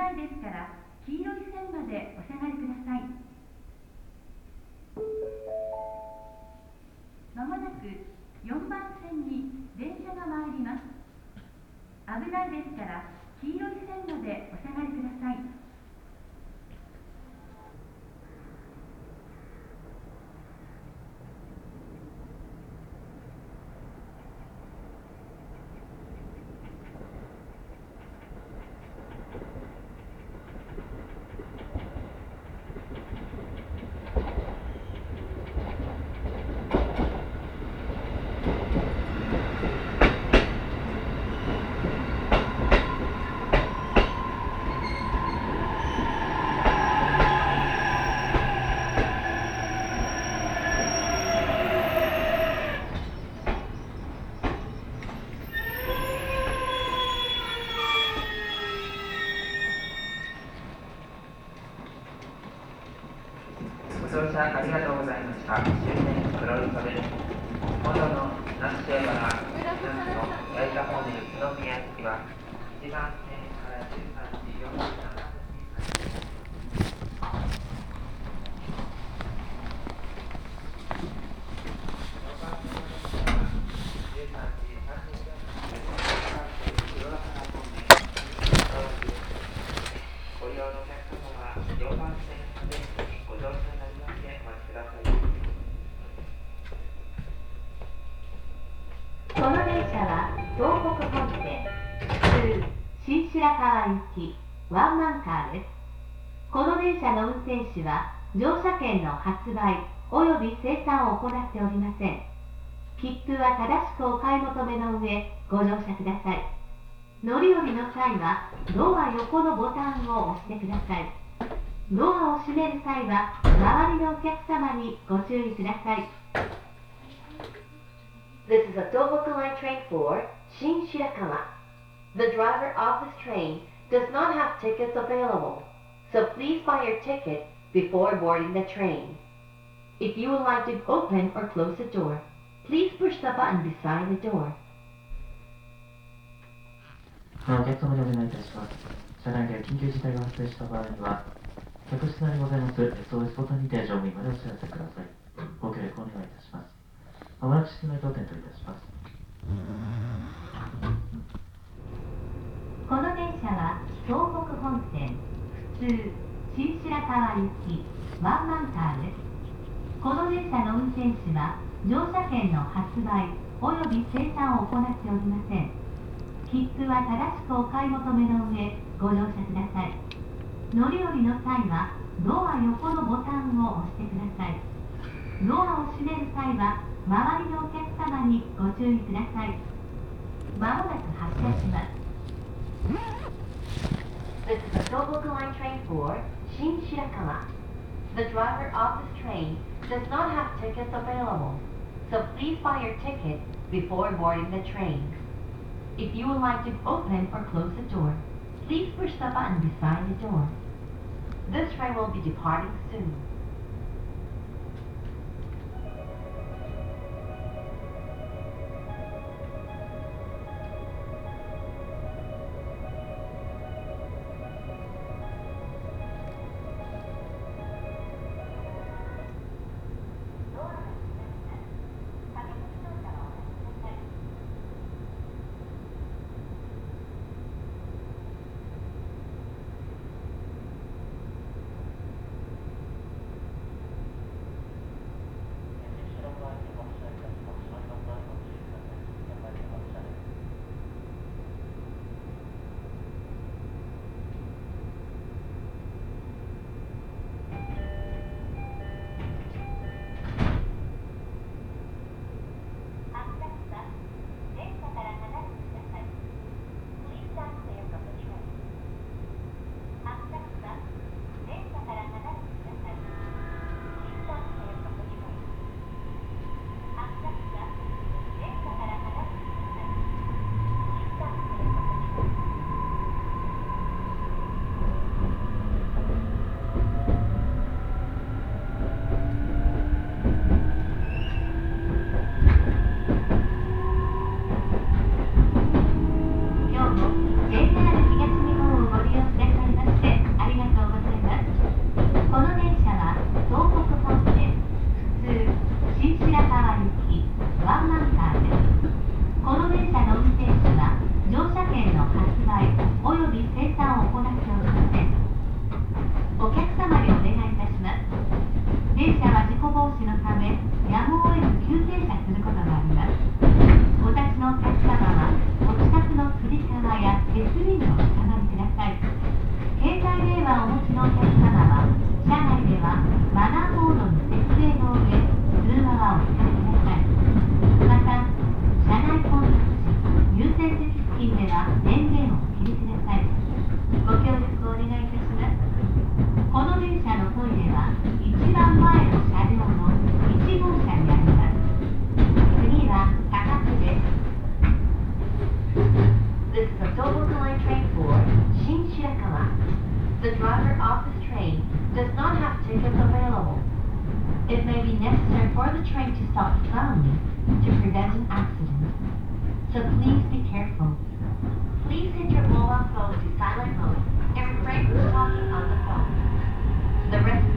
ないですから黄色い線までお下がりくださいまもなく4番線に電車が参ります危ないですから黄色い線までお下がりくださいご乗車ありがとうございました。終点黒磯です。本土の那須塩原、那須の八重田方面宇都宮駅は、1番線から13時47分にご利用のお客様は4番線までご乗車になりましてお待ちください。この電車は東北本線通新白河行きワンマンカーです。この電車の運転士は乗車券の発売及び生産を行っておりません。切符は正しくお買い求めの上ご乗車ください。乗り降りの際はドア横のボタンを押してください。ドアを閉める際は周りのお客様にご注意ください。This is a 東北 Line train for Shin Shirakawa. The driver of this train does not have tickets available, so please buy your ticket before boarding the train. If you would like to open or close the door, please push the button beside the door. お客様にお願いいたします。車内で緊急事態が発生した場合には、客室内にございます SOS ボタンにて乗務員までお知らせください。ご協力お願いいたします。まもなく室内当店といたします。 通新白河行きワンマンカーですこの電車の運転士は乗車券の発売及び生産を行っておりません切符は正しくお買い求めの上ご乗車ください乗り降りの際はドア横のボタンを押してくださいドアを閉める際は周りのお客様にご注意くださいまもなく発車します This is a Tohoku Line train for Shin Shirakawa. The driver of this train does not have tickets available, so please buy your ticket before boarding the train. If you would like to open or close the door, please push the button beside the door. This train will be departing soon. phone to silent mode and refrain from talking on the phone. The rest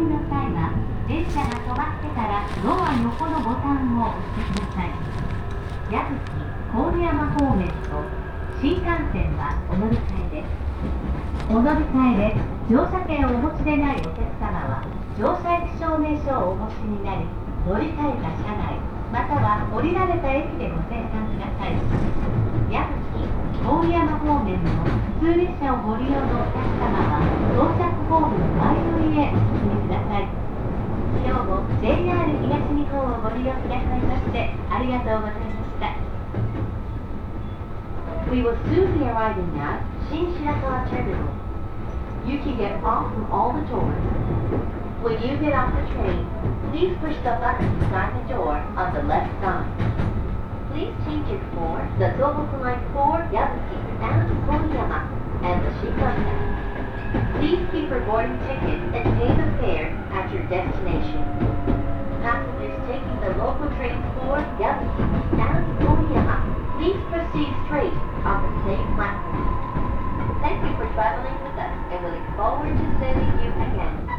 りの際は電車が止まってからドア横のボタンを押してください。矢吹郡山方面と新幹線はお乗り換えで。すお乗り換えで乗車券をお持ちでないお客様は乗車駅証明書をお持ちになり乗り換えた車内または降りられた駅でご生産ください。矢吹郡山方面の普通列車をご利用のお客様は到着ホールの前乗りへお進みください今日も JR 東日本をご利用くださいましてありがとうございました We will soon be arriving at Shin Shirakawa Terminal. You can get off from all the doors. When you get off the train, please push the button beside the door on the left side. Please change it for the Tohoku Line 4 Yabuki and Koyama and the Shinkansen. Please keep your boarding ticket and pay the fare at your destination. Passengers taking the local trains for Yabuki and Koyama, please proceed straight on the same platform. Thank you for traveling with us, and we look forward to seeing you again.「